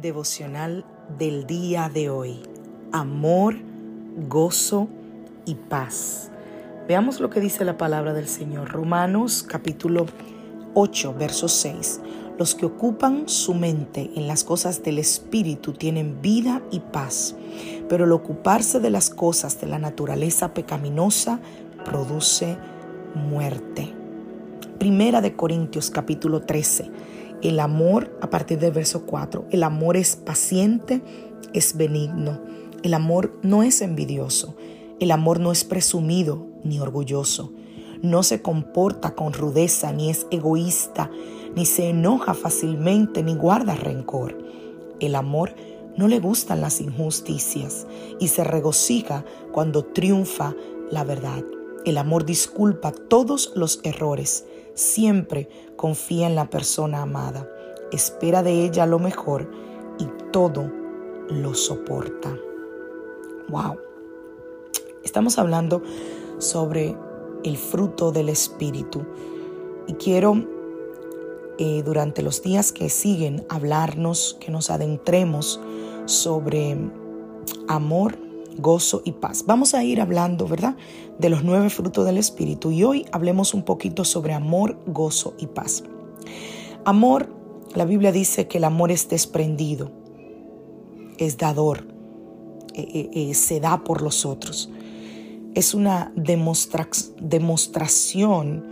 Devocional del día de hoy. Amor, gozo y paz. Veamos lo que dice la palabra del Señor. Romanos capítulo 8, verso 6. Los que ocupan su mente en las cosas del Espíritu tienen vida y paz, pero el ocuparse de las cosas de la naturaleza pecaminosa produce muerte. Primera de Corintios capítulo 13 el amor, a partir del verso 4, el amor es paciente, es benigno. El amor no es envidioso. El amor no es presumido ni orgulloso. No se comporta con rudeza, ni es egoísta, ni se enoja fácilmente, ni guarda rencor. El amor no le gustan las injusticias y se regocija cuando triunfa la verdad. El amor disculpa todos los errores, siempre confía en la persona amada, espera de ella lo mejor y todo lo soporta. Wow. Estamos hablando sobre el fruto del Espíritu y quiero eh, durante los días que siguen hablarnos, que nos adentremos sobre amor, gozo y paz. Vamos a ir hablando, ¿verdad? De los nueve frutos del Espíritu y hoy hablemos un poquito sobre amor, gozo y paz. Amor, la Biblia dice que el amor es desprendido, es dador, eh, eh, eh, se da por los otros. Es una demostración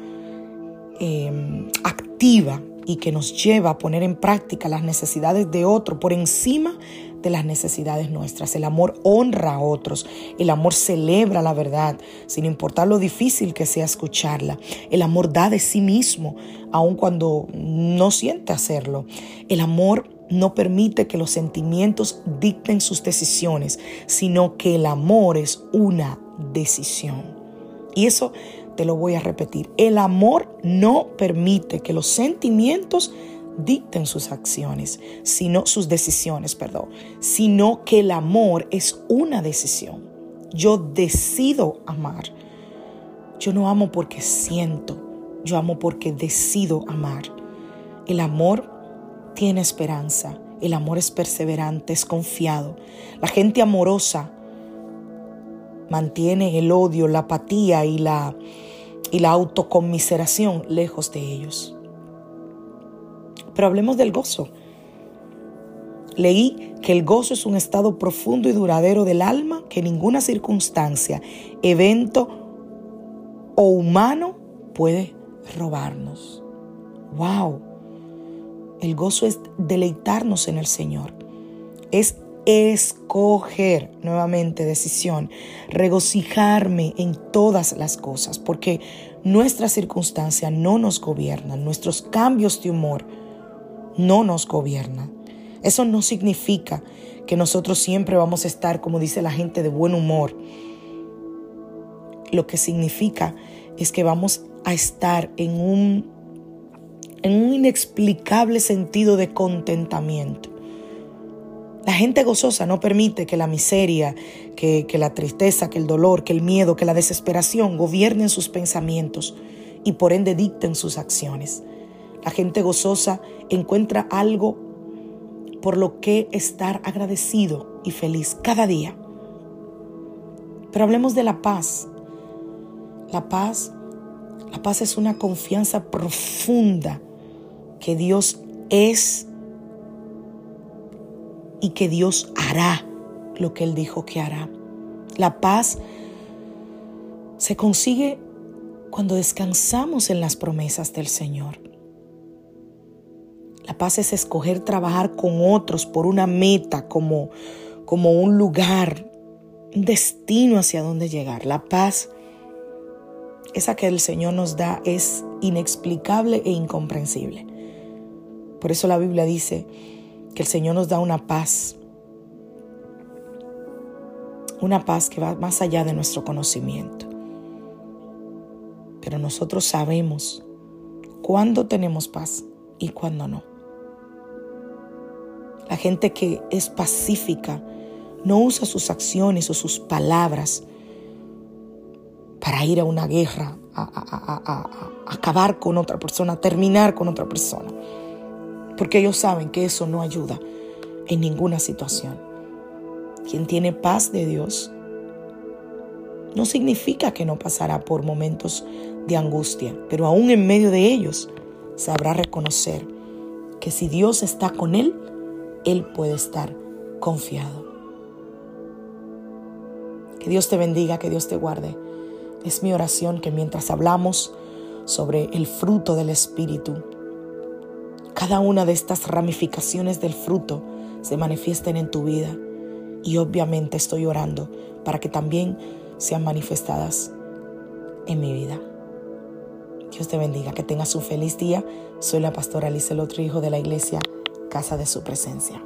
em, activa y que nos lleva a poner en práctica las necesidades de otro por encima de las necesidades nuestras. El amor honra a otros. El amor celebra la verdad, sin importar lo difícil que sea escucharla. El amor da de sí mismo, aun cuando no siente hacerlo. El amor no permite que los sentimientos dicten sus decisiones, sino que el amor es una decisión. Y eso te lo voy a repetir. El amor no permite que los sentimientos dicten sus acciones, sino sus decisiones, perdón, sino que el amor es una decisión. Yo decido amar. Yo no amo porque siento, yo amo porque decido amar. El amor tiene esperanza, el amor es perseverante, es confiado. La gente amorosa mantiene el odio, la apatía y la, y la autoconmiseración lejos de ellos. Pero hablemos del gozo. Leí que el gozo es un estado profundo y duradero del alma que ninguna circunstancia, evento o humano puede robarnos. ¡Wow! El gozo es deleitarnos en el Señor. Es escoger nuevamente decisión, regocijarme en todas las cosas, porque nuestras circunstancias no nos gobiernan, nuestros cambios de humor no nos gobierna. Eso no significa que nosotros siempre vamos a estar, como dice la gente, de buen humor. Lo que significa es que vamos a estar en un, en un inexplicable sentido de contentamiento. La gente gozosa no permite que la miseria, que, la tristeza, que el dolor, que el miedo, que la desesperación gobiernen sus pensamientos y por ende dicten sus acciones. La gente gozosa encuentra algo por lo que estar agradecido y feliz cada día. Pero hablemos de la paz. La paz, la paz es una confianza profunda que Dios es y que Dios hará lo que Él dijo que hará. La paz se consigue cuando descansamos en las promesas del Señor. La paz es escoger trabajar con otros por una meta, como, como un lugar, un destino hacia donde llegar. La paz, esa que el Señor nos da, es inexplicable e incomprensible. Por eso la Biblia dice que el Señor nos da una paz, una paz que va más allá de nuestro conocimiento. Pero nosotros sabemos cuándo tenemos paz y cuándo no. La gente que es pacífica no usa sus acciones o sus palabras para ir a una guerra, a, acabar con otra persona, a terminar con otra persona. Porque ellos saben que eso no ayuda en ninguna situación. Quien tiene paz de Dios no significa que no pasará por momentos de angustia, pero aún en medio de ellos sabrá reconocer que si Dios está con él, él puede estar confiado. Que Dios te bendiga, que Dios te guarde. Es mi oración que mientras hablamos sobre el fruto del Espíritu, cada una de estas ramificaciones del fruto se manifiesten en tu vida. Y obviamente estoy orando para que también sean manifestadas en mi vida. Dios te bendiga, que tengas un feliz día. Soy la pastora Alice, el otro hijo de la iglesia, Casa de Su Presencia.